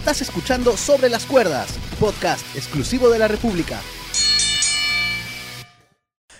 Estás escuchando Sobre las Cuerdas, podcast exclusivo de la República.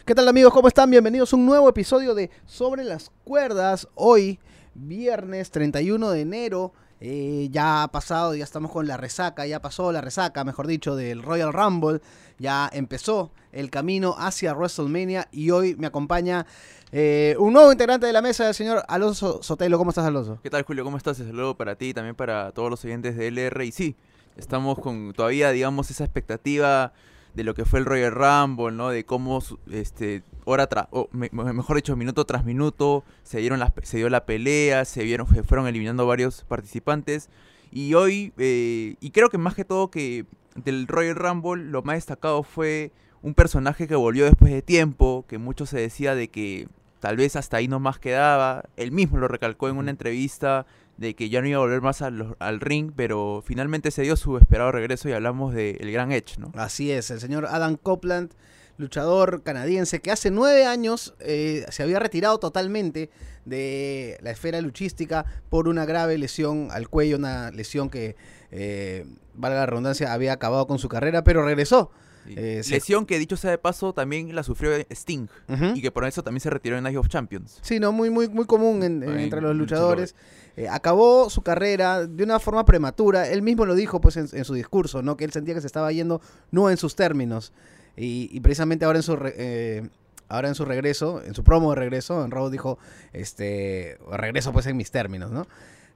¿Qué tal amigos? ¿Cómo están? Bienvenidos a un nuevo episodio de Sobre las Cuerdas. Hoy, viernes 31 de enero, eh, ya ha pasado, ya estamos con la resaca, ya pasó la resaca, mejor dicho, del Royal Rumble. Ya empezó el camino hacia WrestleMania y hoy me acompaña eh, un nuevo integrante de la mesa, el señor Alonso Sotelo. ¿Cómo estás, Alonso? ¿Qué tal, Julio? ¿Cómo estás? Un saludo para ti y también para todos los oyentes de LR. Y sí, estamos con todavía, digamos, esa expectativa de lo que fue el Royal Rumble, ¿no? De cómo, este, hora tras, mejor dicho, minuto tras minuto, se, dieron las, se dio la pelea, se, vieron, fueron eliminando varios participantes. Y hoy, eh, y creo que más que todo que del Royal Rumble, lo más destacado fue un personaje que volvió después de tiempo, que mucho se decía de que tal vez hasta ahí no más quedaba. Él mismo lo recalcó en una entrevista de que ya no iba a volver más al, ring, pero finalmente se dio su esperado regreso y hablamos del el Gran Edge, ¿no? Así es, el señor Adam Copeland, luchador canadiense que hace nueve años eh, se había retirado totalmente de la esfera luchística por una grave lesión al cuello, una lesión que, eh, valga la redundancia, había acabado con su carrera, pero regresó eh, Lesión que dicho sea de paso también la sufrió Sting y que por eso también se retiró en Night of Champions. Sí, no, muy, muy, muy común entre los luchadores. Eh, acabó su carrera de una forma prematura. Él mismo lo dijo pues en, su discurso, ¿no? Que él sentía que se estaba yendo no en sus términos. Y, precisamente ahora en su eh, ahora en su regreso, en su promo de regreso, en Raw dijo, este, regreso pues en mis términos, ¿no?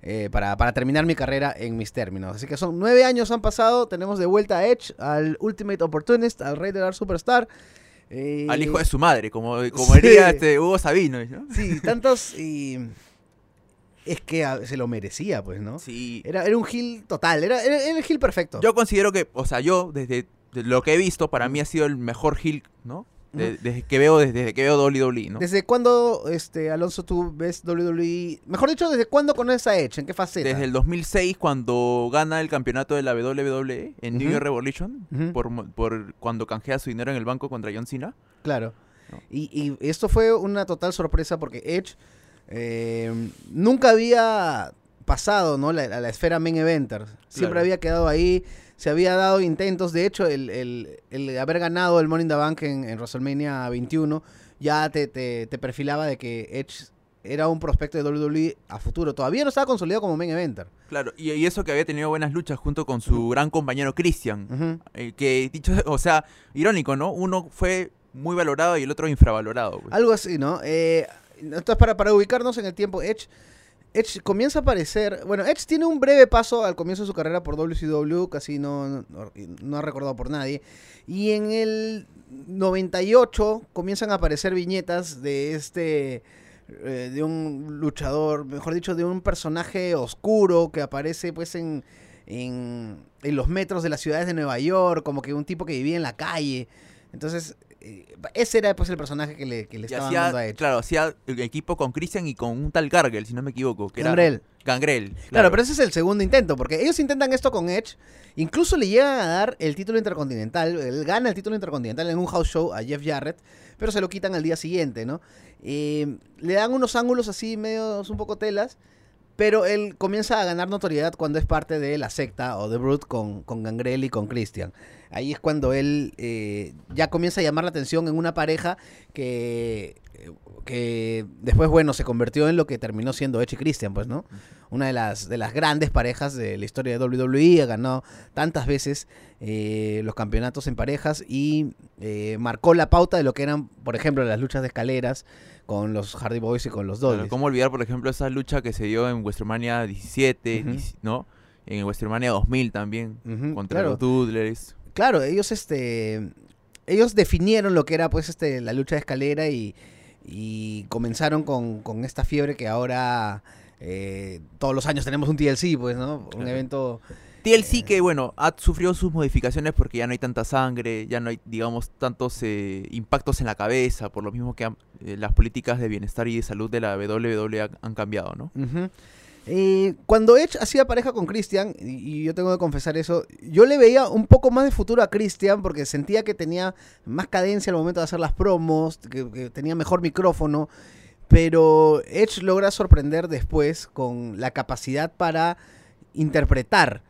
Eh, para, terminar mi carrera en mis términos. Así que son nueve años han pasado, tenemos de vuelta a Edge, al Ultimate Opportunist, al Rey de la Superstar. Eh, al hijo de su madre, como, como diría este Hugo Sabino. Sí, tantos y... Es que se lo merecía, pues, ¿no? Sí. Era, era un heel total, era, el heel perfecto. Yo considero que, o sea, yo, desde lo que he visto, para mí ha sido el mejor heel, ¿no? Desde que veo desde que veo WWE, ¿no? ¿Desde cuándo, este, Alonso, tú ves WWE? Mejor dicho, ¿desde cuándo conoces a Edge? ¿En qué faceta? Desde el 2006, cuando gana el campeonato de la WWE en New York Revolution, por, cuando canjea su dinero en el banco contra John Cena. Claro. Y, esto fue una total sorpresa porque Edge eh, nunca había pasado, ¿no? La, la esfera main eventer. Siempre había quedado ahí se había dado intentos, de hecho, el, el, haber ganado el Morning the Bank en, en WrestleMania 21 ya te, te, perfilaba de que Edge era un prospecto de WWE a futuro. Todavía no estaba consolidado como main eventer. Claro, y, eso que había tenido buenas luchas junto con su gran compañero Christian. Eh, que dicho, o sea, irónico, ¿no? Uno fue muy valorado y el otro infravalorado. Pues. Algo así, ¿no? Eh, entonces, para, para ubicarnos en el tiempo, Edge Edge comienza a aparecer. Bueno, Edge tiene un breve paso al comienzo de su carrera por WCW, casi no, no, ha recordado por nadie. Y en el 98 comienzan a aparecer viñetas de este. Eh, de un luchador, mejor dicho, de un personaje oscuro que aparece pues en, en, en los metros de las ciudades de Nueva York, como que un tipo que vivía en la calle. Entonces, eh, ese era pues el personaje que le, que le estaban dando a Edge. Claro, hacía el equipo con Christian y con un tal Gargel, si no me equivoco. Que Gangrel. Era Gangrel. Claro. pero ese es el segundo intento, porque ellos intentan esto con Edge, incluso le llegan a dar el título intercontinental, él gana el título intercontinental en un house show a Jeff Jarrett, pero se lo quitan al día siguiente, ¿no? Eh, le dan unos ángulos así, medios un poco telas, pero él comienza a ganar notoriedad cuando es parte de la secta o de Brute con, con Gangrel y con Christian. Ahí es cuando él eh, ya comienza a llamar la atención en una pareja que, que después, bueno, se convirtió en lo que terminó siendo Edge y Christian, pues, ¿no? Una de las, de las grandes parejas de la historia de WWE, ha ganado tantas veces eh, los campeonatos en parejas y eh, marcó la pauta de lo que eran, por ejemplo, las luchas de escaleras con los Hardy Boys y con los Dudleys. ¿Cómo olvidar, por ejemplo, esa lucha que se dio en WrestleMania 17, ¿no? En WrestleMania 2000 también, contra los Dudleys claro, ellos este ellos definieron lo que era pues este la lucha de escalera y, comenzaron con, esta fiebre que ahora eh, todos los años tenemos un TLC, pues, ¿no? Un evento... TLC que, bueno, ha sufrido sus modificaciones porque ya no hay tanta sangre, ya no hay, digamos, tantos eh, impactos en la cabeza, por lo mismo que eh, las políticas de bienestar y de salud de la WWE han, cambiado, ¿no? Eh, cuando Edge hacía pareja con Christian, y, yo tengo que confesar eso, yo le veía un poco más de futuro a Christian porque sentía que tenía más cadencia al momento de hacer las promos, que, tenía mejor micrófono, pero Edge logra sorprender después con la capacidad para interpretar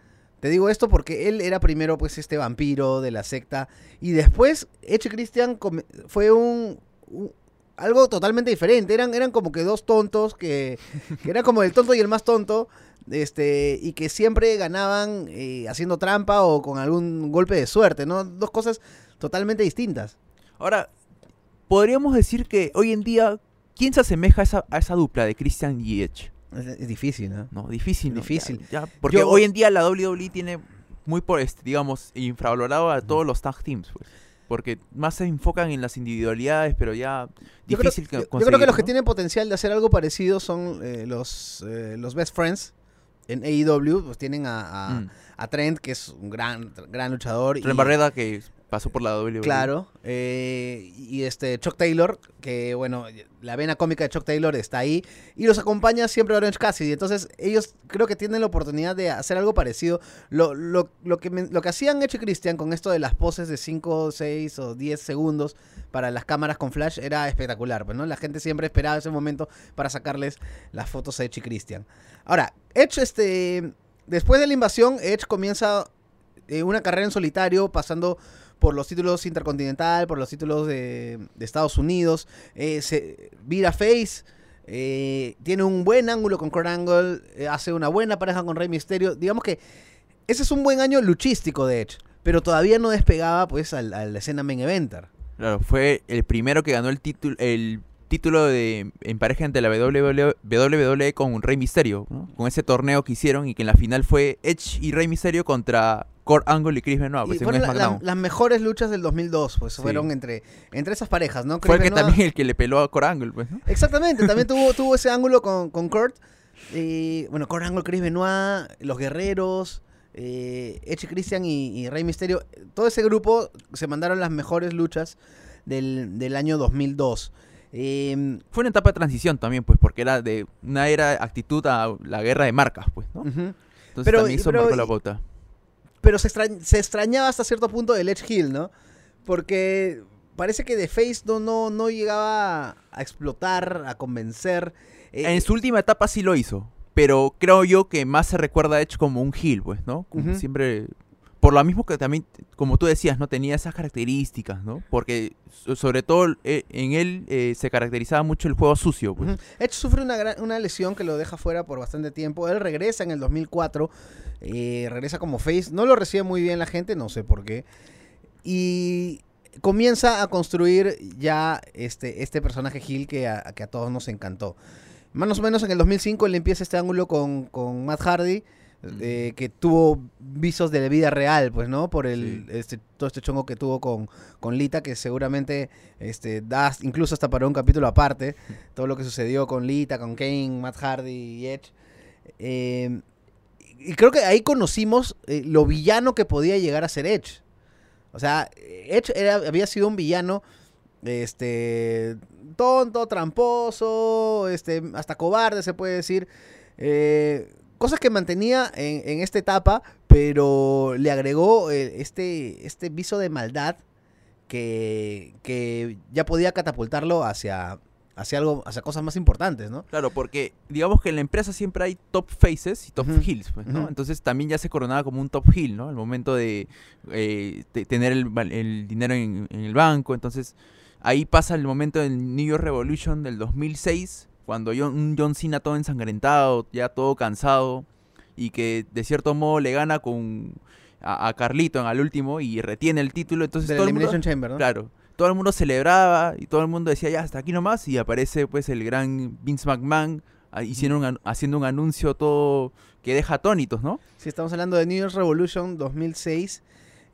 Te digo esto porque él era primero pues este vampiro de la secta y después Edge Christian fue un, un- algo totalmente diferente. Eran, eran como que dos tontos que, que era como el tonto y el más tonto. Este, y que siempre ganaban eh, haciendo trampa o con algún golpe de suerte, ¿no? Dos cosas totalmente distintas. Ahora, podríamos decir que hoy en día, ¿quién se asemeja a esa, a esa dupla de Christian y Edge? Es, es difícil, ¿no? No, difícil. ¿no? Difícil. Ya- ya, porque Yo- hoy en día la WWE tiene muy, por este, digamos, infravalorado a todos los tag teams, pues. Porque más se enfocan en las individualidades, pero ya Yo creo, difícil yo- que yo creo que los que tienen potencial de hacer algo parecido son eh, los, eh, los Best Friends en AEW. Pues tienen a, a- Mm. a Trent, que es un gran, gran luchador. Trent y- Barreda que pasó por la WWE. Claro. eh, y este Chuck Taylor, que bueno, la vena cómica de Chuck Taylor está ahí. Y los acompaña siempre Orange Cassidy. Entonces, ellos creo que tienen la oportunidad de hacer algo parecido. Lo, lo, lo que, lo que hacían Edge y Christian con esto de las poses de 5, 6 o 10 segundos para las cámaras con flash era espectacular. Pues, ¿no? La gente siempre esperaba ese momento para sacarles las fotos a Edge y Christian. Ahora, Edge, este, después de la invasión, Edge comienza eh, una carrera en solitario, pasando por los títulos intercontinental, por los títulos de, de Estados Unidos. Eh, se vira face. eh, tiene un buen ángulo con Kurt Angle. eh, hace una buena pareja con Rey Mysterio. Digamos que ese es un buen año luchístico de Edge. Pero todavía no despegaba pues al- a la escena main eventer. Claro, fue el primero que ganó el título el título de en pareja entre la WWE, WWE con Rey Misterio, con ese torneo que hicieron y que en la final fue Edge y Rey Misterio contra Kurt Angle y Chris Benoit, Y pues, en fueron la- las mejores luchas del 2002, pues Sí. fueron entre, entre esas parejas, ¿no? Fue el que Benoit- también el que le peló a Kurt Angle, pues, ¿no? Exactamente, también tuvo, tuvo ese ángulo con, con Kurt. Y, bueno, Kurt Angle, Chris Benoit, Los Guerreros, eh, Edge Christian y, y Rey Misterio. Todo ese grupo se mandaron las mejores luchas del, del año 2002. Eh, Fue una etapa de transición también, pues, porque era de una era actitud a la guerra de marcas, pues, ¿no? Entonces Pero- también eso pero- marcó la pauta. Pero se, extra- se extrañaba hasta cierto punto del Edge Hill, ¿no? Porque parece que The Face no, no, no llegaba a explotar, a convencer. Eh, En su última etapa sí lo hizo, pero creo yo que más se recuerda a Edge como un heel, pues, ¿no? Como siempre, por lo mismo que también, como tú decías, ¿no? Tenía esas características, ¿no? Porque so- sobre todo eh, en él eh, se caracterizaba mucho el juego sucio, pues. Edge sufre una, gran- una lesión que lo deja fuera por bastante tiempo. Él regresa en el 2004, eh, regresa como face. No lo recibe muy bien la gente, no sé por qué. Y comienza a construir ya este, este personaje Hill que a, que a todos nos encantó. Más o menos en el 2005 él empieza este ángulo con, con Matt Hardy, eh, que tuvo visos de la vida real, pues, ¿no? Por el, este, todo este chongo que tuvo con, con Lita, que seguramente este, da incluso hasta para un capítulo aparte, todo lo que sucedió con Lita, con Kane, Matt Hardy y Edge. Eh, y creo que ahí conocimos eh, lo villano que podía llegar a ser Edge. O sea, Edge era- había sido un villano este tonto, tramposo, este hasta cobarde se puede decir. Eh, cosas que mantenía en, en esta etapa, pero le agregó eh, este, este viso de maldad que, que ya podía catapultarlo hacia, hacia algo, hacia cosas más importantes, ¿no? Claro, porque digamos que en la empresa siempre hay top faces y top heels, pues, ¿no? Entonces también ya se coronaba como un top heel, ¿no? Al momento de, eh, de tener el, el dinero en, en el banco. Entonces ahí pasa el momento del New York Revolution del 2006, cuando John, John Cena todo ensangrentado, ya todo cansado, y que de cierto modo le gana con a, a Carlito en al último y retiene el título. Entonces De la todo el mundo, Chamber, ¿no? Claro. Todo el mundo celebraba y todo el mundo decía, ya, hasta aquí nomás. Y aparece pues el gran Vince McMahon ah, hicieron un an- haciendo un anuncio todo que deja atónitos, ¿no? Si estamos hablando de New Year's Revolution 2006.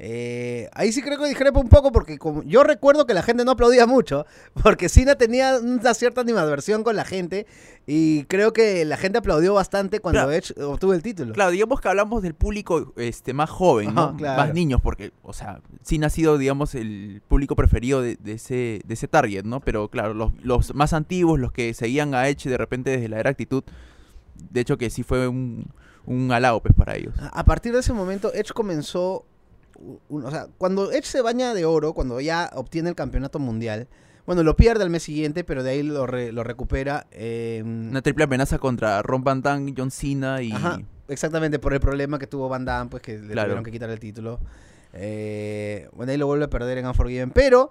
Eh, ahí sí creo que discrepo un poco porque como yo recuerdo que la gente no aplaudía mucho, porque Cena tenía una cierta animadversión con la gente y creo que la gente aplaudió bastante cuando Claro. Edge obtuvo el título. Claro, digamos que hablamos del público este más joven, ¿no? Claro. Más niños, porque, o sea, sí ha sido, digamos, el público preferido de, de ese, de ese target, ¿no? Pero claro, los, los más antiguos, los que seguían a Edge de repente desde la era actitud, de hecho que sí fue un, un halago pues para ellos. A partir de ese momento, Edge comenzó. Un- o sea, cuando Edge se baña de oro, cuando ya obtiene el campeonato mundial, bueno, lo pierde al mes siguiente, pero de ahí lo, re- lo recupera. eh, Una triple amenaza contra Ron Van Damme, John Cena y... Ajá. Exactamente, por el problema que tuvo Van Damme, pues que le Claro. tuvieron que quitar el título. Eh, bueno, ahí lo vuelve a perder en Unforgiven, pero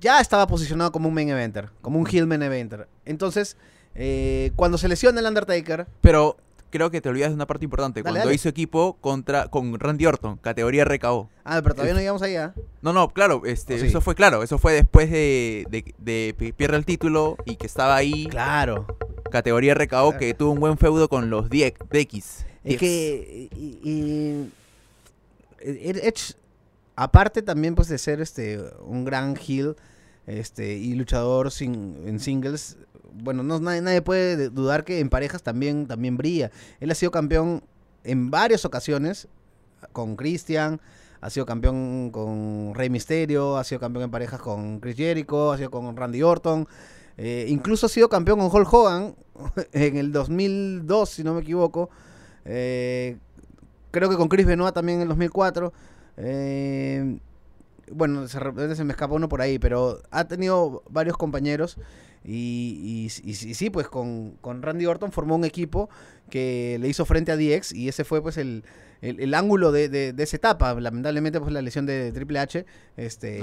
ya estaba posicionado como un main eventer, como un heel main eventer. Entonces, eh, cuando se lesiona el Undertaker, Pero creo que te olvidas de una parte importante. Dale, Cuando dale. hizo equipo contra con Randy Orton, categoría RKO. ah, pero todavía no llegamos allá. No, no, claro, este, ¿O sí? eso fue claro, eso fue después de, de, de que pierde el título y que estaba ahí, Claro. categoría RKO, que tuvo un buen feudo con los DX. Es que y- y- y- Edge, aparte también pues de ser este un gran heel este y luchador sin, en singles, bueno, no nadie, nadie puede de- dudar que en parejas también también brilla. Él ha sido campeón en varias ocasiones con Christian, ha sido campeón con Rey Mysterio, ha sido campeón en parejas con Chris Jericho, ha sido con Randy Orton. eh, incluso ha sido campeón con Hulk Hogan en el 2002, si no me equivoco. Eh, creo que con Chris Benoit también en el 2004. Eh, bueno, se me escapa uno por ahí, pero ha tenido varios compañeros. Y, y- y- y sí, pues con, con Randy Orton formó un equipo que le hizo frente a DX y ese fue pues el, el- el ángulo de, de- de esa etapa. Lamentablemente pues la lesión de Triple H este,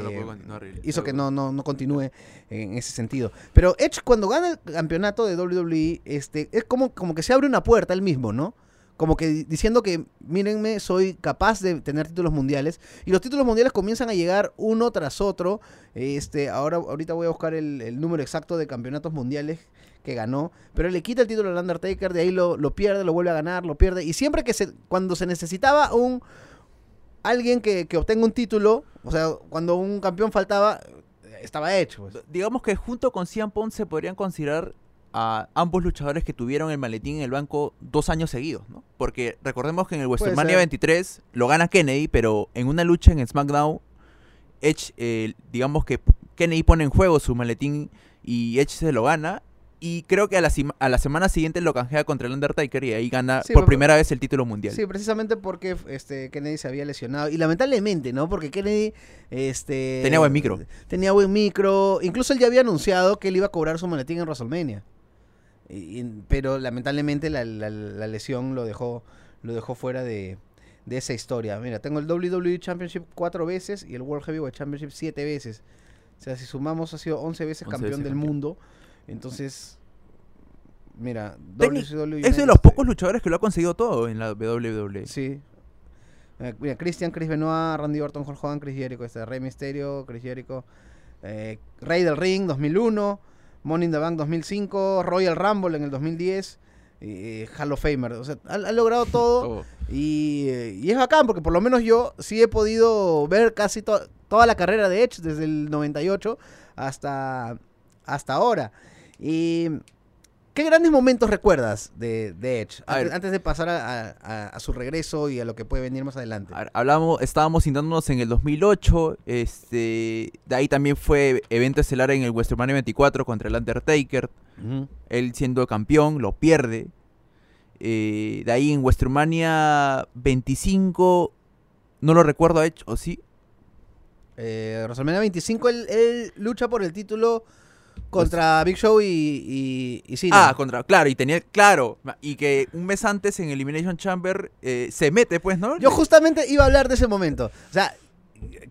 No hizo que no, no, no continúe en ese sentido. Pero Edge cuando gana el campeonato de WWE, este, es como, como que se abre una puerta él mismo, ¿no? Como que di- diciendo que, mírenme, soy capaz de tener títulos mundiales. Y los títulos mundiales comienzan a llegar uno tras otro. Este, ahora, ahorita voy a buscar el, número exacto de campeonatos mundiales que ganó. Pero le quita el título al Undertaker, de ahí lo, lo pierde, lo vuelve a ganar, lo pierde. Y siempre que se, cuando se necesitaba un alguien que, que obtenga un título, o sea, cuando un campeón faltaba, estaba hecho. pues. Digamos que junto con CM Punk se podrían considerar a ambos luchadores que tuvieron el maletín en el banco dos años seguidos, ¿no? Porque recordemos que en el WrestleMania ser. 23 lo gana Kennedy, pero en una lucha en SmackDown, Edge, eh, digamos que Kennedy pone en juego su maletín y Edge se lo gana. Y creo que a la, a la semana siguiente lo canjea contra el Undertaker y ahí gana Sí, por primera vez el título mundial. Sí, precisamente porque este Kennedy se había lesionado. Y lamentablemente, ¿no? Porque Kennedy este, Tenía buen micro. Tenía buen micro. Incluso él ya había anunciado que él iba a cobrar su maletín en WrestleMania. Y- y- pero lamentablemente la, la- la lesión lo dejó, lo dejó fuera de, de esa historia. Mira, tengo el WWE Championship cuatro veces y el World Heavyweight Championship siete veces. O sea, si sumamos, ha sido 11 veces 11 campeón veces del campeón. mundo. Entonces, mira, Técnic- WCW Es de los pocos luchadores que lo ha conseguido todo en la. WWE. Sí. Eh, mira, Christian, Chris Benoit, Randy Orton, Hulk Hogan, Chris Jericho, este, Rey Mysterio, Chris Jericho, eh, Rey del Ring 2001, Money in the Bank 2005, Royal Rumble en el 2010, eh, Hall of Famer. O sea, ha, ha logrado todo y, eh, y es bacán porque por lo menos yo sí he podido ver casi to- toda la carrera de Edge desde el 98 hasta, hasta ahora. Y ¿qué grandes momentos recuerdas de, de Edge? Antes, de pasar a, a- a su regreso y a lo que puede venir más adelante. Ver, Hablamos, estábamos sintándonos en el 2008, este, de ahí también fue evento estelar en el WrestleMania 24 contra el Undertaker, él siendo campeón, lo pierde. Eh, de ahí en WrestleMania 25, no lo recuerdo a hecho, ¿o sí? Eh, WrestleMania 25, él, él lucha por el título contra Big Show y, y, y Cena. Ah, contra, claro, y tenía, claro, y que un mes antes en Elimination Chamber eh, se mete, pues, ¿no? Yo justamente iba a hablar de ese momento. O sea,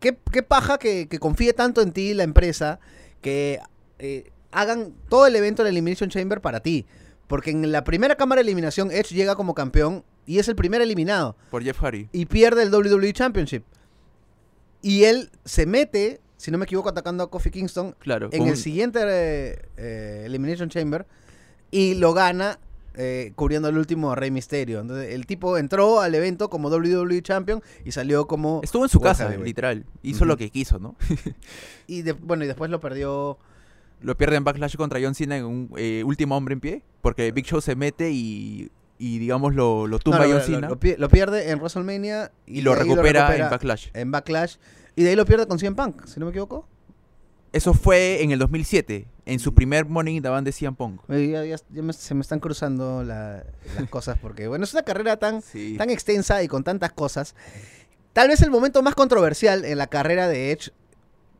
qué, qué paja que, que confíe tanto en ti la empresa que eh, hagan todo el evento de Elimination Chamber para ti. Porque en la primera cámara de eliminación Edge llega como campeón y es el primer eliminado. Por Jeff Hardy. y pierde el WWE Championship. Y él se mete, si no me equivoco, atacando a Kofi Kingston Claro. en el siguiente eh, eh, Elimination Chamber y lo gana eh, cubriendo el último Rey Mysterio. Entonces, el tipo entró al evento como WWE Champion y salió como... Estuvo en su World casa, literal. Hizo lo que quiso, ¿no? Y de- bueno, y después lo perdió... Lo pierde en Backlash contra John Cena en un eh, último hombre en pie. Porque Big Show se mete y, y digamos, lo, lo tumba no, lo- John lo- Cena. Lo, pi- lo pierde en WrestleMania y lo recupera, en Backlash. en Backlash. Y de ahí lo pierde con CM Punk, si no me equivoco. Eso fue en el 2007, en su primer Morning in the Band de CM Punk. Ya, ya- ya me- se me están cruzando la- las cosas porque, bueno, es una carrera tan, Sí. tan extensa y con tantas cosas. Tal vez el momento más controversial en la carrera de Edge,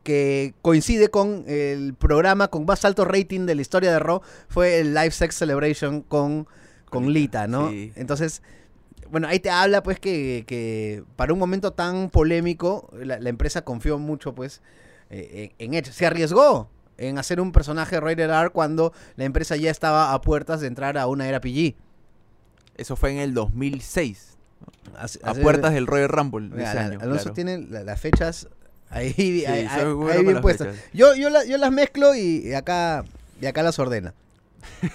que coincide con el programa con más alto rating de la historia de Raw, fue el Live Sex Celebration con, con Lita, ¿no? sí. Entonces, bueno, ahí te habla pues que, que para un momento tan polémico la, la empresa confió mucho pues eh, en, en Edge. Se arriesgó en hacer un personaje rated R cuando la empresa ya estaba a puertas de entrar a una era PG. Eso fue en el 2006, Hace- a hace- puertas del Royal Rumble Mira, ese año. Alonso claro. tiene la- las fechas ahí, Sí, ahí- ahí- bueno ahí con bien puestas. Yo, yo, yo las mezclo y, y acá, y acá las ordena.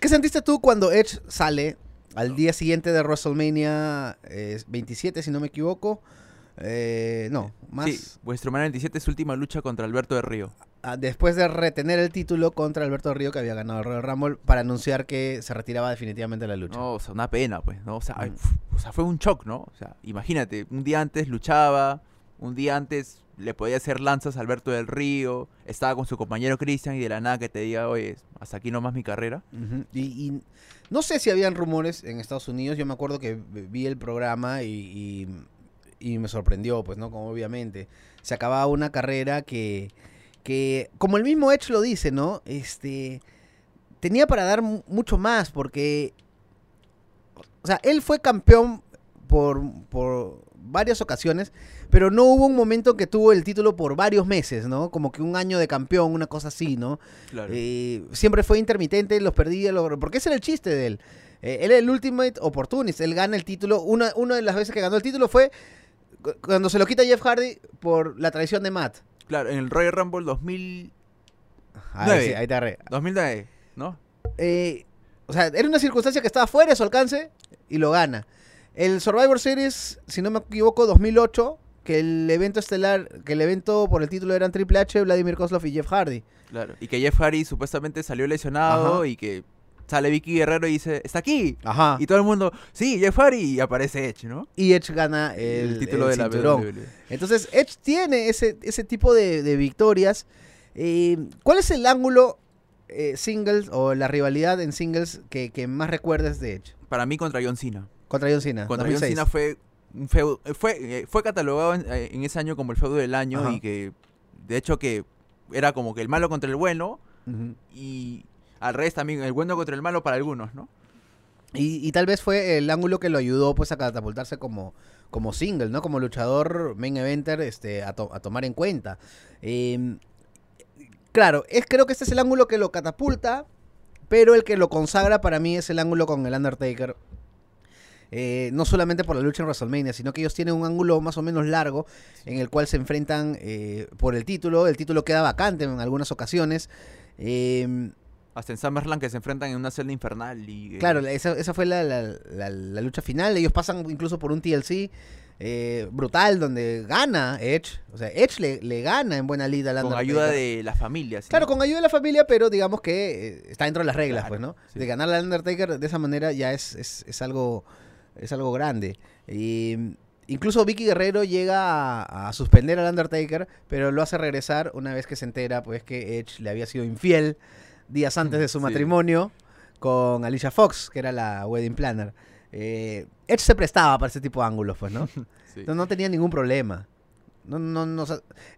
¿Qué sentiste tú cuando Edge sale al día siguiente de WrestleMania eh, 27, si no me equivoco? Eh, no, más Sí, WrestleMania 27 es su última lucha contra Alberto de Río. ah, después de retener el título contra Alberto Río, que había ganado el Royal Rumble, para anunciar que se retiraba definitivamente de la lucha. No, o sea, una pena, pues, ¿no? O sea, Mm. o sea, fue un shock, ¿no? O sea, imagínate, un día antes luchaba, un día antes le podía hacer lanzas a Alberto del Río, estaba con su compañero Cristian y de la nada que te diga, oye, hasta aquí nomás mi carrera. Y, no sé si habían rumores en Estados Unidos. Yo me acuerdo que vi el programa y, y- y me sorprendió, pues, ¿no? Como obviamente se acababa una carrera que, que, como el mismo Edge lo dice, ¿no? Este, tenía para dar mu- mucho más porque, o sea, él fue campeón por, por varias ocasiones, pero no hubo un momento en que tuvo el título por varios meses, ¿no? Como que un año de campeón, una cosa así, ¿no? Claro. Eh, siempre fue intermitente, los perdía, lo- porque ese era el chiste de él. Eh, él era el Ultimate Opportunist, él gana el título. Una, una de las veces que ganó el título fue cu- cuando se lo quita Jeff Hardy por la traición de Matt. Claro, en el Royal Rumble 2000, Ahí, Nueve. sí, ahí te agarré. 2009, ¿no? Eh, o sea, era una circunstancia que estaba fuera de su alcance y lo gana. El Survivor Series, si no me equivoco, 2008, que el evento estelar, que el evento por el título eran Triple H, Vladimir Kozlov y Jeff Hardy. Claro. Y que Jeff Hardy supuestamente salió lesionado Ajá. y que sale Vicky Guerrero y dice, está aquí. Ajá. Y todo el mundo, sí, Jeff Hardy, y aparece Edge, ¿no? Y Edge gana el, título el de la. WWE. Entonces, Edge tiene ese, ese tipo de, de victorias. Eh, ¿Cuál es el ángulo eh, singles o la rivalidad en singles que, que más recuerdes de Edge? Para mí contra John Cena. Contra John Cena. Contra John 2006. Cena fue feudo, eh, fue, eh, fue catalogado en, eh, en ese año como el feudo del año Ajá. y que de hecho que era como que el malo contra el bueno y al revés también el bueno contra el malo para algunos, ¿no? y, y tal vez fue el ángulo que lo ayudó pues a catapultarse como, como single, ¿no? Como luchador main eventer este, a, to- a tomar en cuenta. Eh, claro, es, creo que este es el ángulo que lo catapulta, pero el que lo consagra para mí es el ángulo con el Undertaker. Eh, no solamente por la lucha en WrestleMania, sino que ellos tienen un ángulo más o menos largo en el cual se enfrentan eh, por el título. El título queda vacante en algunas ocasiones. Eh, Hasta en SummerSlam que se enfrentan en una celda infernal y eh, Claro, esa, esa fue la, la- la- la lucha final. Ellos pasan incluso por un TLC eh, brutal donde gana Edge. O sea, Edge le, le gana en buena lida al con Undertaker. ayuda de las familias. ¿sí? Claro, con ayuda de la familia, pero digamos que está dentro de las reglas, Claro, pues, ¿no? sí. De ganar al Undertaker de esa manera ya es, es, es algo es algo grande. Y, mm, incluso Vicky Guerrero llega a, a suspender al Undertaker, pero lo hace regresar una vez que se entera, pues, que Edge le había sido infiel días antes de su Sí. matrimonio con Alicia Fox, que era la wedding planner. Eh, Edge se prestaba para ese tipo de ángulos, pues, ¿no? Sí. No, no tenía ningún problema. No, no, no,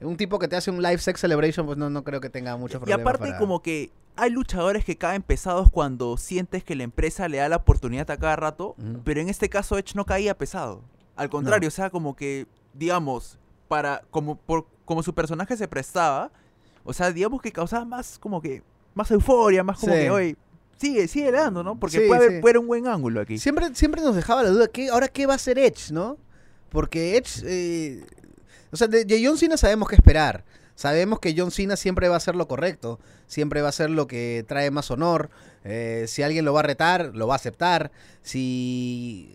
un tipo que te hace un live sex celebration, pues no, no creo que tenga muchos Y problemas. aparte para- como que hay luchadores que caen pesados cuando sientes que la empresa le da la oportunidad a cada rato, Ujú. pero en este caso Edge no caía pesado. Al contrario, o sea, como que, digamos, para como por como su personaje se prestaba, o sea, digamos que causaba más como que más euforia, más como Sí. que, oye, sigue, sigue dando, ¿no? Porque Sí, puede, haber, sí. puede haber un buen ángulo aquí. Siempre, siempre nos dejaba la duda, ¿qué, ahora qué va a hacer Edge, no? Porque Edge, eh, o sea, de, de John Cena sabemos qué esperar. Sabemos que John Cena siempre va a hacer lo correcto, siempre va a hacer lo que trae más honor. Eh, si alguien lo va a retar, lo va a aceptar. Si...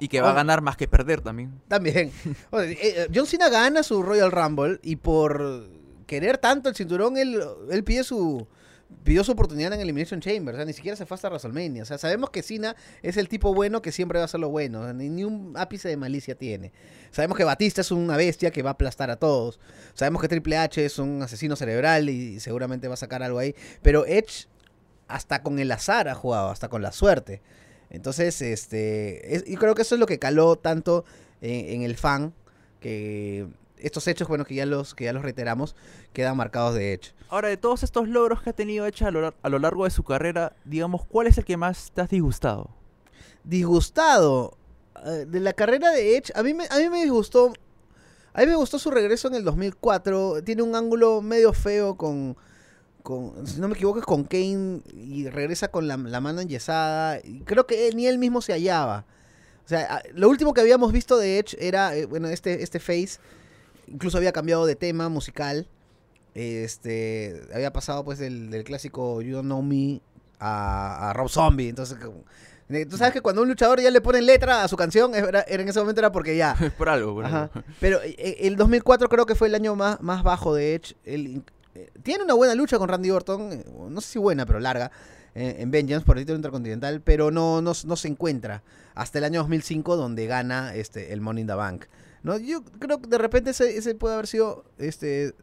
Y que va a Oh, ganar más que perder también. También. O sea, eh, eh, John Cena gana su Royal Rumble y por querer tanto el cinturón, él, él pide su pidió su oportunidad en Elimination Chamber. O sea, ni siquiera se fue hasta WrestleMania. O sea, sabemos que Cena es el tipo bueno que siempre va a hacer lo bueno. O sea, ni, ni un ápice de malicia tiene. Sabemos que Batista es una bestia que va a aplastar a todos. Sabemos que Triple H es un asesino cerebral y seguramente va a sacar algo ahí. Pero Edge hasta con el azar ha jugado, hasta con la suerte. Entonces, este, es- creo que eso es lo que caló tanto en, en el fan, que estos hechos, bueno, que ya los, que ya los reiteramos, quedan marcados de hecho. Ahora, de todos estos logros que ha tenido Edge a lo, lar- a lo largo de su carrera, digamos, ¿cuál es el que más te has disgustado? Disgustado, eh, de la carrera de Edge, a mí, me, a mí me gustó. A mí me gustó su regreso en el 2004. Tiene un ángulo medio feo con. con si no me equivoco, es con Kane y regresa con la, la mano enyesada. Y creo que él- ni él mismo se hallaba. O sea, lo último que habíamos visto de Edge era, eh, bueno, este, este Face. Incluso había cambiado de tema musical. Este, había pasado pues del, del clásico You Don't Know Me a, a Rob Zombie. Entonces, eh, tú sabes que cuando un luchador ya le ponen letra a su canción, era, era en ese momento era porque ya. Por algo, por Ajá. algo. Pero eh, el 2004 creo que fue el año más, más bajo de Edge. Eh, tiene una buena lucha con Randy Orton, eh, no sé si buena, pero larga, eh, en Vengeance por el título intercontinental, pero no, no, no se encuentra hasta el año 2005 donde gana este, el Money in the Bank. ¿No? Yo creo que de repente ese, ese puede haber sido este,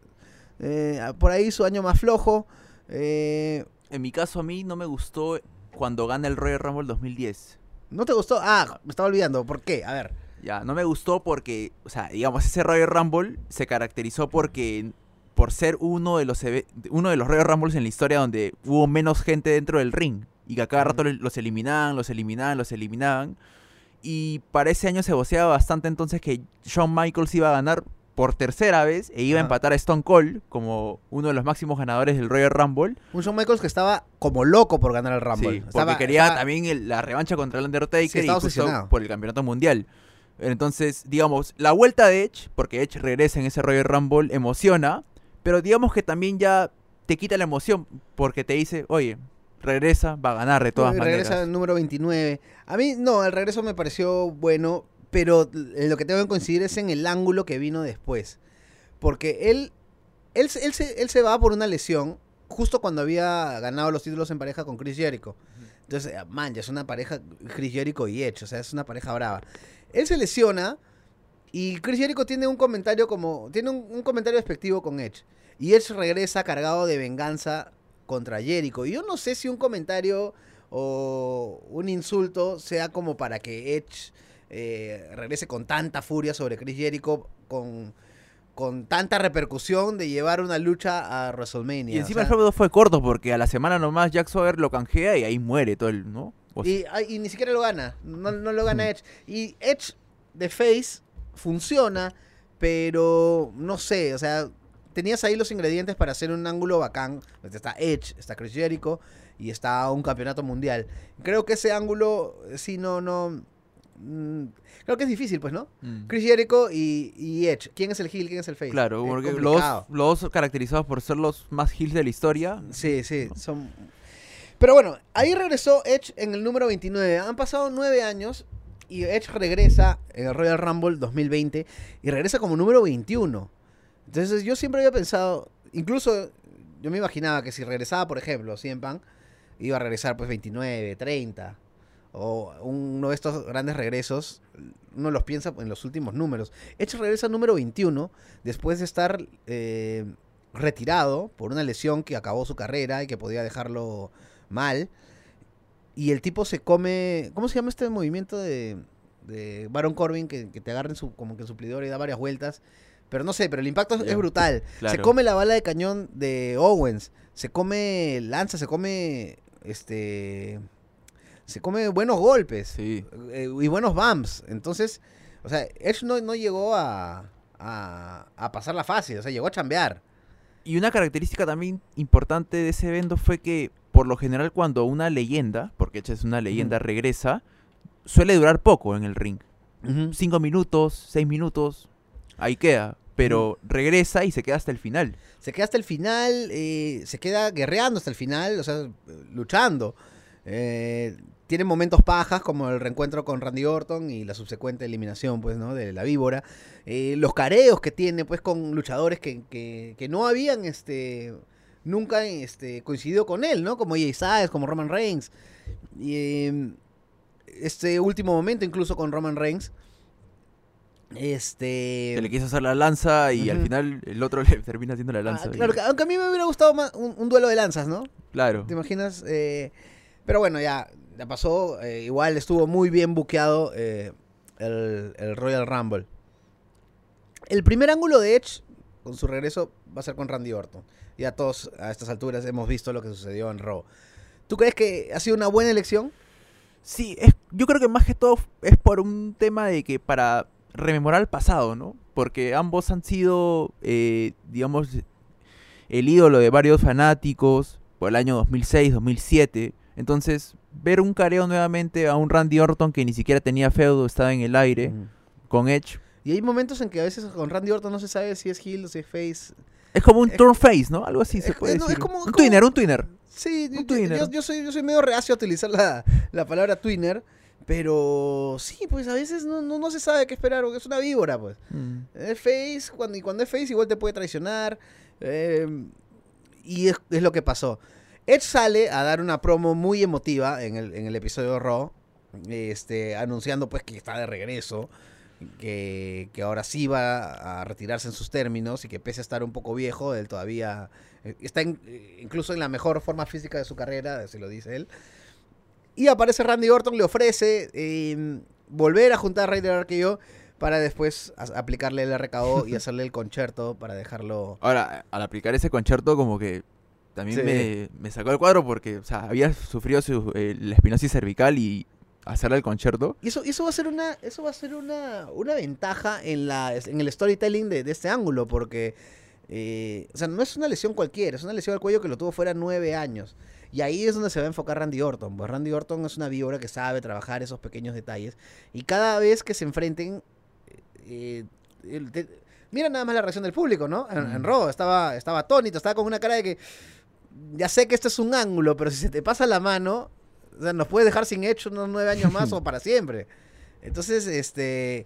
eh, por ahí su año más flojo. Eh, En mi caso, a mí no me gustó cuando gana el Royal Rumble 2010. ¿No te gustó? Ah, me estaba olvidando. ¿Por qué? A ver. Ya, no me gustó porque, o sea, digamos, ese Royal Rumble se caracterizó porque por ser uno de los uno de los Royal Rumbles en la historia donde hubo menos gente dentro del ring y que a cada rato los eliminaban, los eliminaban, los eliminaban. Y para ese año se voceaba bastante entonces que Shawn Michaels iba a ganar por tercera vez e iba a empatar a Stone Cold como uno de los máximos ganadores del Royal Rumble. Un Shawn Michaels que estaba como loco por ganar el Rumble. Sí, Estaba- porque quería estaba- también el- la revancha contra el Undertaker Sí, y justo por el campeonato mundial. Entonces, digamos, la vuelta de Edge, porque Edge regresa en ese Royal Rumble, emociona, pero digamos que también ya te quita la emoción porque te dice, oye, regresa, va a ganar de todas Uy, maneras. Regresa el número 29. A mí, no, el regreso me pareció bueno, pero l- lo que tengo que coincidir es en el ángulo que vino después. Porque él, él, se- él, se, él se va por una lesión justo cuando había ganado los títulos en pareja con Chris Jericho. Entonces, eh, man, ya es una pareja, Chris Jericho y Edge, o sea, es una pareja brava. Él se lesiona y Chris Jericho tiene un comentario como, tiene un, un comentario despectivo con Edge. Y Edge regresa cargado de venganza contra Jericho. Y yo no sé si un comentario o un insulto sea como para que Edge eh, regrese con tanta furia sobre Chris Jericho, con, con tanta repercusión de llevar una lucha a WrestleMania. Y o encima sea, el feudo fue corto porque a la semana nomás Jack Swagger lo canjea y ahí muere todo el, ¿no? O sea, y, ay, y ni siquiera lo gana. No, no lo gana Mm. Edge. Y Edge de Face funciona, pero no sé, o sea, tenías ahí los ingredientes para hacer un ángulo bacán. Está Edge, está Chris Jericho y está un campeonato mundial. Creo que ese ángulo, eh, sí, no, no. mm, creo que es difícil, pues, ¿no? mm. Chris Jericho y, y Edge. ¿Quién es el heel? ¿Quién es el face? Claro, Es porque los, los dos caracterizados por ser los más heels de la historia. Sí, sí, son... Pero bueno, ahí regresó Edge en el número 29. Han pasado nueve años y Edge regresa en el Royal Rumble 2020 y regresa como número 21. Entonces yo siempre había pensado, incluso yo me imaginaba que si regresaba, por ejemplo, CM Punk, iba a regresar pues 29, 30. O uno de estos grandes regresos, uno los piensa en los últimos números. Edge regresa número 21 después de estar eh, retirado por una lesión que acabó su carrera y que podía dejarlo mal. Y el tipo se come. ¿Cómo se llama este movimiento de, de Baron Corbin? Que, que te agarren su, como que suplidor y da varias vueltas. Pero no sé, pero el impacto es- brutal. Se come la bala de cañón de Owens. Se come lanza, se come. Este. Se come buenos golpes. Sí. eh, y buenos bumps. Entonces, o sea, Edge no, no llegó a, a, a pasarla fácil. O sea, llegó a chambear. Y una característica también importante de ese evento fue que, por lo general, cuando una leyenda, porque Edge es una leyenda, regresa, suele durar poco en el ring. Cinco minutos, seis minutos, ahí queda. Pero regresa y se queda hasta el final. Se queda hasta el final, eh, se queda guerreando hasta el final, o sea, luchando. Eh, tiene momentos pajas como el reencuentro con Randy Orton y la subsecuente eliminación, pues, ¿no? De la víbora. Eh, los careos que tiene, pues, con luchadores que, que, que no habían, este, nunca, este, coincidido con él, ¿no? Como AJ Styles, como Roman Reigns. Y, eh, este último momento, incluso con Roman Reigns. Este. Se le quiso hacer la lanza y al final el otro le termina haciendo la Ah, lanza. y- claro, que- aunque a mí me hubiera gustado más un, un duelo de lanzas, ¿no? claro. ¿Te imaginas? Eh, pero bueno, ya, ya pasó. eh, igual estuvo muy bien buqueado eh, el, el Royal Rumble. El primer ángulo de Edge, con su regreso, va a ser con Randy Orton. Ya todos a estas alturas hemos visto lo que sucedió en Raw. ¿Tú crees que ha sido una buena elección? Sí, es, yo creo que más que todo es por un tema de que para rememorar el pasado, ¿no? Porque ambos han sido, eh, digamos, el ídolo de varios fanáticos por el año 2006, 2007. Entonces, ver un careo nuevamente a un Randy Orton que ni siquiera tenía feudo, estaba en el aire, Mm. con Edge. Y hay momentos en que a veces con Randy Orton no se sabe si es heel o si es face. Es como un Es- turn face, ¿no? Algo así se puede no, es decir. como- un como- twinner, un twinner. Sí, Un yo, yo- twinner. yo- yo soy, yo soy medio reacio a utilizar la, la palabra twinner, pero sí, pues a veces no, no, no se sabe qué esperar, porque es una víbora, pues. Mm. Es face, cuando, y cuando es face igual te puede traicionar. eh, y es, es lo que pasó. Edge sale a dar una promo muy emotiva en el, en el episodio de Raw, este, anunciando pues que está de regreso, que, que ahora sí va a retirarse en sus términos y que pese a estar un poco viejo, él todavía eh, está en- eh, incluso en la mejor forma física de su carrera, se lo dice él. Y aparece Randy Orton, le ofrece eh, volver a juntar a Raider yo para después aplicarle el RKO y hacerle el concierto para dejarlo... Ahora, al aplicar ese concierto, como que también Sí. me, me sacó el cuadro porque, o sea, había sufrido su, eh, la espinosis cervical y hacerle el concierto. Y eso, eso va a ser una, eso va a ser una, una ventaja en la, en el storytelling de, de este ángulo, porque eh, o sea, no es una lesión cualquiera, es una lesión al cuello que lo tuvo fuera nueve años. Y ahí es donde se va a enfocar Randy Orton. Pues Randy Orton es una víbora que sabe trabajar esos pequeños detalles. Y cada vez que se enfrenten. eh, el- te- mira nada más la reacción del público, ¿no? En, en Mm. Raw estaba, estaba atónito, estaba con una cara de que. Ya sé que esto es un ángulo, pero si se te pasa la mano, o sea, nos puede dejar sin hecho unos nueve años más o para siempre. Entonces, este.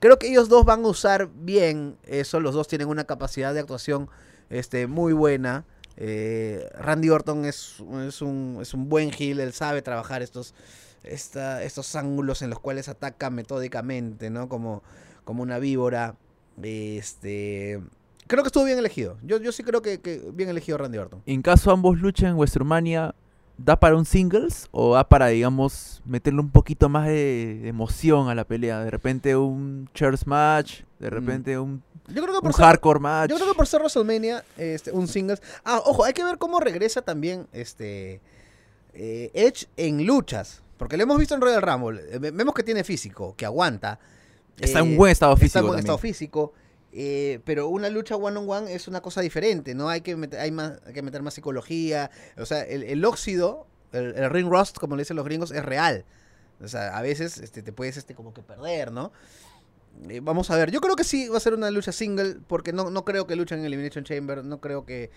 Creo que ellos dos van a usar bien eso. Los dos tienen una capacidad de actuación este, muy buena. Eh, Randy Orton es, es, un, es un buen heel. Él sabe trabajar estos, esta- estos ángulos en los cuales ataca metódicamente, ¿no? Como, como una víbora. Este. Creo que estuvo bien elegido. Yo, yo sí creo que, que bien elegido Randy Orton. En caso ambos luchen en WrestleMania, ¿da para un singles o da para, digamos, meterle un poquito más de, de emoción a la pelea? De repente un chairs match, de repente un, Yo creo que un por ser- hardcore match. Yo creo que por ser WrestleMania, este, un singles. Ah, ojo, hay que ver cómo regresa también este eh, Edge en luchas. Porque lo hemos visto en Royal Rumble. Eh, ve- vemos que tiene físico, que aguanta. Está en eh, buen estado Está físico en buen también. estado físico. Eh, pero una lucha one on one es una cosa diferente, ¿no? Hay que meter, hay más, hay que meter más psicología. O sea, el, el óxido, el, el ring rust, como le dicen los gringos, es real. O sea, a veces este, te puedes este, como que perder, ¿no? Eh, vamos a ver, yo creo que sí va a ser una lucha single, porque no, no creo que luchen en Elimination Chamber, no creo que...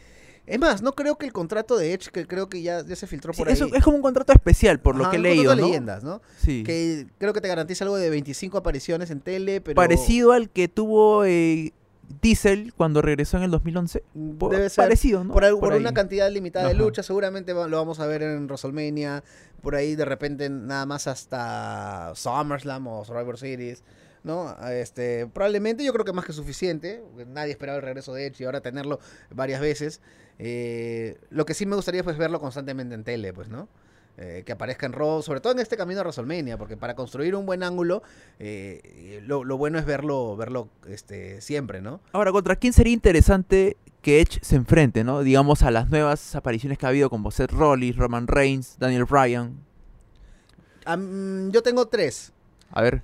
Es más, no creo que el contrato de Edge, que creo que ya, ya se filtró Sí, por ahí... eso es como un contrato especial, por lo que he leído, ¿no? leyendas, ¿no? Sí. Que creo que te garantiza algo de 25 apariciones en tele, pero... Parecido al que tuvo eh, Diesel cuando regresó en el 2011. Po- Debe ser. Parecido, ¿no? Por, por una cantidad limitada de luchas, seguramente lo vamos a ver en WrestleMania, por ahí de repente nada más hasta SummerSlam o Survivor Series, ¿no? Este, probablemente yo creo que más que suficiente, nadie esperaba el regreso de Edge y ahora tenerlo varias veces. Eh, lo que sí me gustaría pues verlo constantemente en tele, pues, ¿no? Eh, que aparezca en Raw, sobre todo en este camino a WrestleMania, porque para construir un buen ángulo, eh, lo, lo bueno es verlo, verlo este, siempre, ¿no? Ahora, ¿contra quién sería interesante que Edge se enfrente, no? Digamos a las nuevas apariciones que ha habido como Seth Rollins, Roman Reigns, Daniel Bryan. Yo tengo tres. A ver.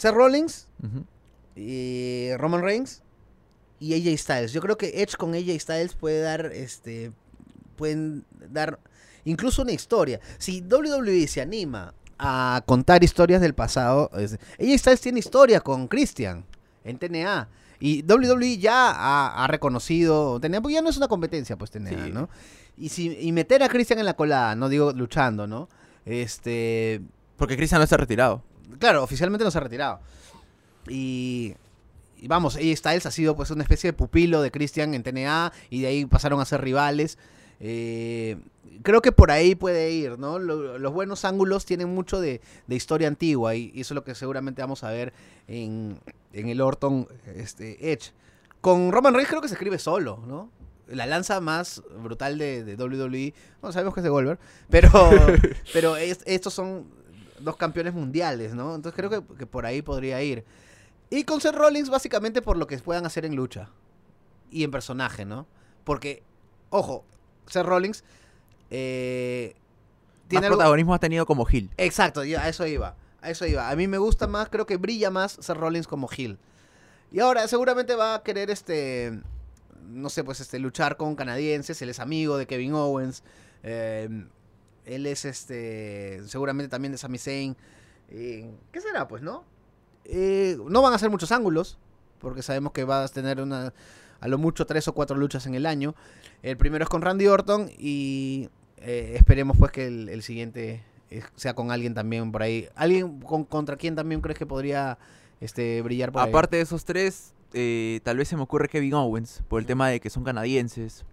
Seth Rollins, y Roman Reigns y AJ Styles. Yo creo que Edge con AJ Styles puede dar, este, pueden dar incluso una historia. Si WWE se anima a contar historias del pasado, es- AJ Styles tiene historia con Christian en TNA. Y WWE ya ha, ha reconocido, TNA, porque ya no es una competencia, pues TNA, Sí. ¿no? Y, si, y meter a Christian en la colada, no digo luchando, ¿no? Este, Porque Christian no está retirado. Claro, oficialmente no se ha retirado. Y, y vamos, AJ Styles ha sido pues una especie de pupilo de Christian en TNA y de ahí pasaron a ser rivales. Eh, creo que por ahí puede ir, ¿no? Lo- los buenos ángulos tienen mucho de, de historia antigua y, y eso es lo que seguramente vamos a ver en, en el Orton este, Edge. Con Roman Reigns creo que se escribe solo, ¿no? La lanza más brutal de, de WWE. Bueno, sabemos que es de Goldberg, pero, pero es- estos son dos campeones mundiales, ¿no? Entonces creo que, que por ahí podría ir. Y con Seth Rollins básicamente por lo que puedan hacer en lucha y en personaje, ¿no? Porque, ojo, Seth Rollins eh, tiene más algo- protagonismo ha tenido como Gil. Exacto, yo a eso iba. A eso iba. A mí me gusta más, creo que brilla más Seth Rollins como Hill. Y ahora seguramente va a querer este. No sé, pues este, luchar con canadienses. Él es amigo de Kevin Owens. eh, él es este. Seguramente también de Sami Zayn. eh, ¿Qué será, pues, no? Eh, no van a ser muchos ángulos. Porque sabemos que vas a tener una. A lo mucho tres o cuatro luchas en el año. El primero es con Randy Orton. Y eh, esperemos, pues, que el, el siguiente eh, sea con alguien también por ahí. ¿Alguien con, contra quién también crees que podría este, brillar por ahí? Aparte de esos tres, eh, tal vez se me ocurre Kevin Owens, por el tema de que son canadienses.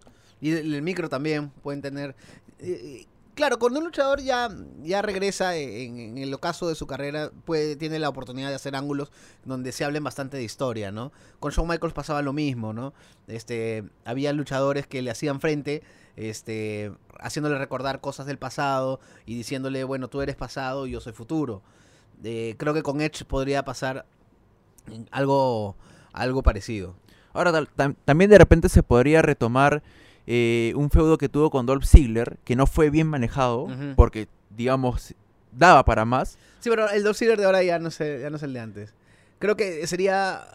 Y el, el micro también pueden tener. eh, claro, cuando un luchador ya, ya regresa en, el ocaso de su carrera, puede, tiene la oportunidad de hacer ángulos donde se hablen bastante de historia, ¿no? Con Shawn Michaels pasaba lo mismo, ¿no? Este, había luchadores que le hacían frente, este, haciéndole recordar cosas del pasado y diciéndole, bueno, tú eres pasado y yo soy futuro. Eh, creo que con Edge podría pasar algo, algo parecido. Ahora, también de repente se podría retomar eh, un feudo que tuvo con Dolph Ziggler, que no fue bien manejado, porque, digamos, daba para más. Sí, pero el Dolph Ziggler de ahora ya no, sé, ya no es el de antes. Creo que sería...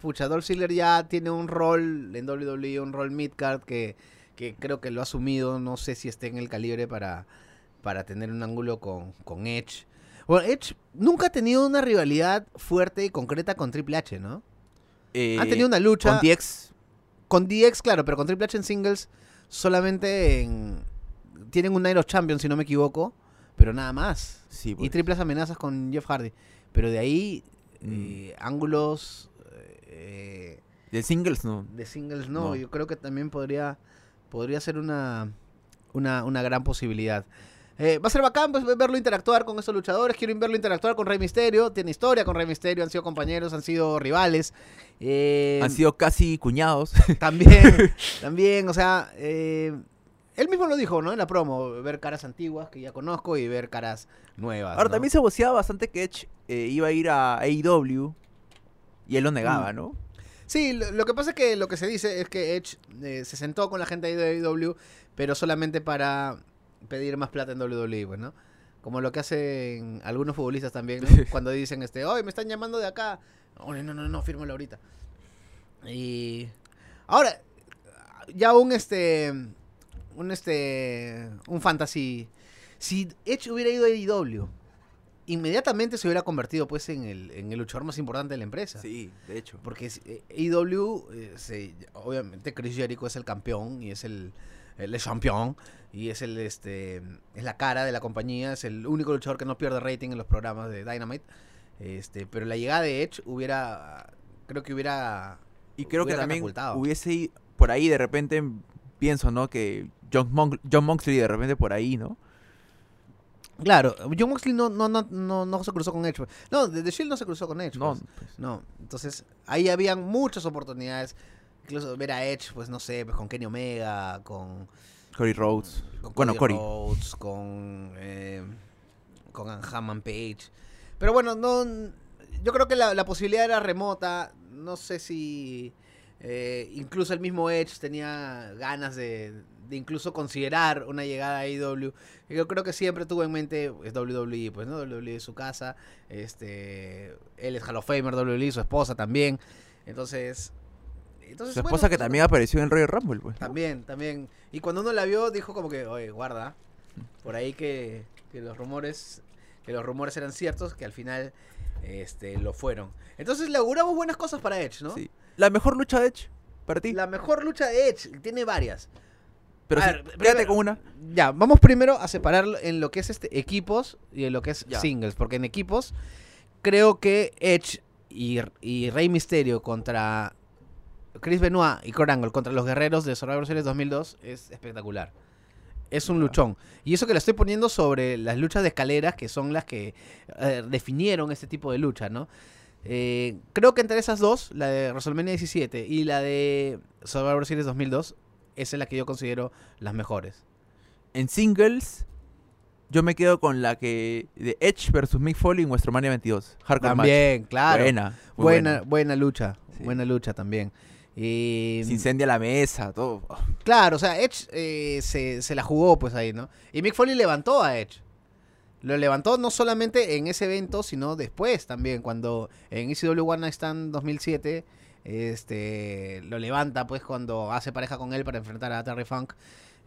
Pucha, Dolph Ziggler ya tiene un rol en WWE, un rol midcard que, que creo que lo ha asumido. No sé si esté en el calibre para, para tener un ángulo con, con Edge. Bueno, Edge nunca ha tenido una rivalidad fuerte y concreta con Triple H, ¿no? Eh, Han tenido una lucha Con DX, con DX, claro, pero con Triple H en singles solamente en... Tienen un Night of Champions, si no me equivoco, pero nada más. sí, Y pues. triples amenazas con Jeff Hardy. Pero de ahí, Mm. eh, ángulos eh, de singles no. de singles, no. No. Yo creo que también podría, podría ser una, una, una gran posibilidad. Eh, va a ser bacán pues, verlo interactuar con esos luchadores. Quiero verlo interactuar con Rey Misterio. Tiene historia con Rey Misterio. Han sido compañeros, han sido rivales. Eh, Han sido casi cuñados. También, también, o sea, eh, él mismo lo dijo, ¿no? En la promo, ver caras antiguas que ya conozco y ver caras nuevas. Ahora, ¿no? también se voceaba bastante que Edge iba a ir a AEW y él lo negaba, Mm. ¿no? Sí, lo, lo que pasa es que lo que se dice es que Edge se sentó con la gente de AEW, pero solamente para pedir más plata en WWE, pues, ¿no? Como lo que hacen algunos futbolistas también, ¿no? Cuando dicen, este, hoy me están llamando de acá. Oh, no, no, no, fírmalo ahorita. Y ahora, ya un, este, un, este, un fantasy. Si Edge hubiera ido a AEW, inmediatamente se hubiera convertido, pues, en el, en el luchador más importante de la empresa. Sí, de hecho. Porque es- eh, AEW, eh, obviamente Chris Jericho es el campeón y es el, el champion y es el este es la cara de la compañía, es el único luchador que no pierde rating en los programas de Dynamite. Este, pero la llegada de Edge hubiera creo que hubiera Y creo que también hubiese por ahí de repente pienso, ¿no? Que John, Mon- John Moxley de repente por ahí, ¿no? Claro, John Moxley no no no no, no se cruzó con Edge. No, The Shield no se cruzó con Edge. No, pues. pues, No, entonces ahí habían muchas oportunidades. Incluso ver a Edge, pues no sé, pues con Kenny Omega, con Cody Rhodes. con Bueno, Cody. Rhodes, con eh, con Hammond Page. Pero bueno, no yo creo que la, la posibilidad era remota. No sé si eh, incluso el mismo Edge tenía ganas de, de incluso considerar una llegada a AEW. Yo creo que siempre tuvo en mente es WWE, pues no WWE es su casa. Este, él es Hall of Famer WWE, su esposa también. Entonces, entonces Su bueno, esposa que pues, también apareció en Royal Rumble, pues. también, también. Y cuando uno la vio, dijo como que, oye, guarda. Por ahí que, que los rumores, que los rumores eran ciertos, que al final este, lo fueron. Entonces le auguramos buenas cosas para Edge, ¿no? Sí. La mejor lucha de Edge para ti. La mejor lucha de Edge, tiene varias. Pero sí, con una. Ya, vamos primero a separar en lo que es este equipos y en lo que es Ya. singles, porque en equipos creo que Edge y, y Rey Misterio contra Chris Benoit y Kurt Angle contra los guerreros de Survivor Series 2002 es espectacular. Es un luchón. Y eso que la estoy poniendo sobre las luchas de escaleras, que son las que eh, definieron este tipo de lucha, ¿no? Eh, creo que entre esas dos, la de WrestleMania 17 y la de Survivor Series 2002, esa es la que yo considero las mejores. En singles, yo me quedo con la que de Edge versus Mick Foley en WrestleMania 22. Hardcore match. También, claro. Buena. Buena, buena lucha. Sí. Buena lucha también. Eh, Se incendia la mesa, todo. Claro, o sea, Edge eh, se, se la jugó pues ahí, ¿no? Y Mick Foley levantó a Edge. Lo levantó no solamente en ese evento, sino después también, cuando en ECW One Night Stand 2007, este, lo levanta pues cuando hace pareja con él para enfrentar a Terry Funk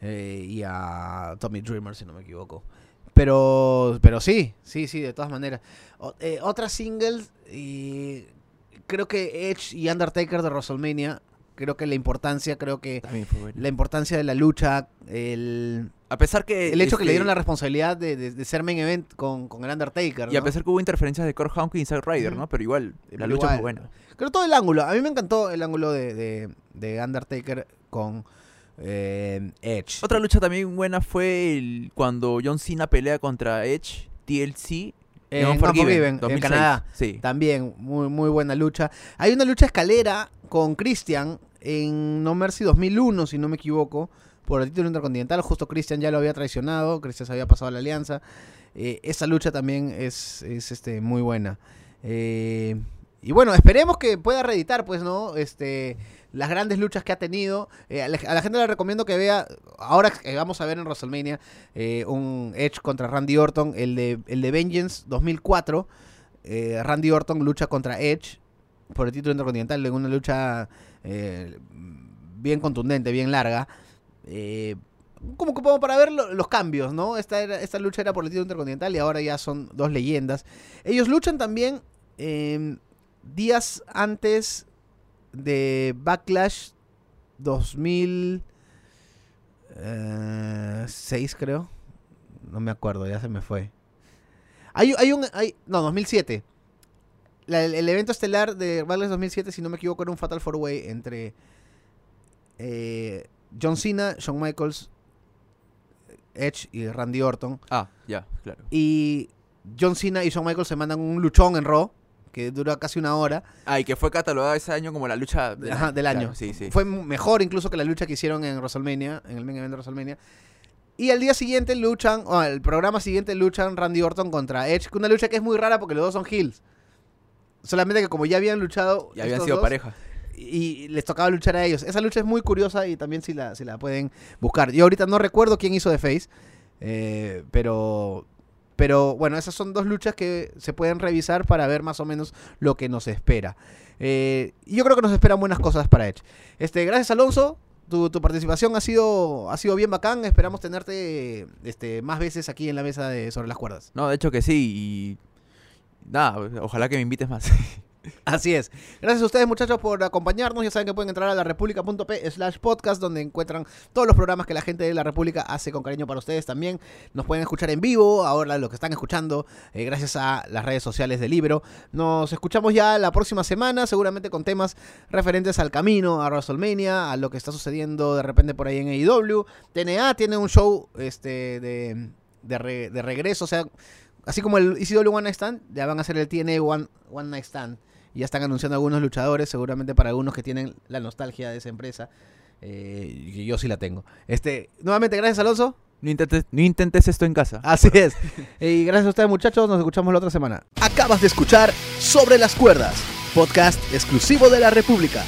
eh, y a Tommy Dreamer, si no me equivoco. Pero, pero sí, sí, sí, de todas maneras. O- eh, otras singles, y creo que Edge y Undertaker de WrestleMania, creo que la importancia, creo que bueno. la importancia de la lucha, el, A pesar que. el hecho que le este, dieron la responsabilidad de, de- de ser main event con, con el Undertaker. Y a pesar que hubo interferencias de Kurt Hawkins y Zack Ryder. ¿no? Pero igual, la Pero lucha igual. fue buena. Creo todo el ángulo. A mí me encantó el ángulo de, de, de Undertaker con eh, Edge. Otra lucha también buena fue el- cuando John Cena pelea contra Edge, TLC. En Unforgiven, Unforgiven, en 2006. Canadá. Sí. También, muy, muy buena lucha. Hay una lucha escalera con Christian en No Mercy 2001, si no me equivoco, por el título intercontinental. Justo Christian ya lo había traicionado, Christian se había pasado a la alianza. Eh, esa lucha también es, es, este, muy buena. Eh, y bueno, esperemos que pueda reeditar, pues, ¿no? Este, las grandes luchas que ha tenido. Eh, a, la, gente le recomiendo que vea, ahora que vamos a ver en WrestleMania, eh, un Edge contra Randy Orton, el de, el de Vengeance 2004. Eh, Randy Orton lucha contra Edge por el título intercontinental en una lucha eh, bien contundente, bien larga. Eh, como como para ver lo- los cambios, ¿no? Esta, esta lucha era por el título intercontinental y ahora ya son dos leyendas. Ellos luchan también eh, días antes de Backlash 2006, creo. No me acuerdo, ya se me fue. Hay, hay un... Hay, no, 2007. La- el, el evento estelar de Backlash 2007, si no me equivoco, era un Fatal 4-Way entre eh, John Cena, Shawn Michaels, Edge y Randy Orton. Ah, ya, claro. Y John Cena y Shawn Michaels se mandan un luchón en Raw, que dura casi una hora. Ah, y que fue catalogada ese año como la lucha del Ajá, año. del año. Claro, sí, sí. Fue mejor incluso que la lucha que hicieron en WrestleMania, en el main event de WrestleMania. Y al día siguiente luchan, o el programa siguiente luchan Randy Orton contra Edge, una lucha que es muy rara porque los dos son heels. Solamente que como ya habían luchado Y habían sido dos, pareja. y les tocaba luchar a ellos. Esa lucha es muy curiosa y también si la, si la pueden buscar. Yo ahorita no recuerdo quién hizo de Face, eh, pero, pero bueno, esas son dos luchas que se pueden revisar para ver más o menos lo que nos espera. Eh, y yo creo que nos esperan buenas cosas para Edge. Este, gracias Alonso. Tu, participación ha sido, ha sido bien bacán. Esperamos tenerte este, más veces aquí en la mesa de Sobre las Cuerdas. No, de hecho que sí. Y. Nada, ojalá que me invites más. Así es. Gracias a ustedes, muchachos, por acompañarnos. Ya saben que pueden entrar a la república.p slash podcast, donde encuentran todos los programas que la gente de la República hace con cariño para ustedes también. Nos pueden escuchar en vivo, ahora lo que están escuchando, eh, gracias a las redes sociales del libro. Nos escuchamos ya la próxima semana, seguramente con temas referentes al camino, a WrestleMania, a lo que está sucediendo de repente por ahí en AEW. TNA tiene un show este, de, de, re- de regreso, o sea, así como el ECW One Night Stand, ya van a hacer el TNA One, One Night Stand. Y ya están anunciando algunos luchadores, seguramente para algunos que tienen la nostalgia de esa empresa. Eh, y yo sí la tengo. Este, nuevamente, gracias Alonso. No intentes, no intentes esto en casa. Así es. y gracias a ustedes muchachos, nos escuchamos la otra semana. Acabas de escuchar Sobre las Cuerdas, podcast exclusivo de la República.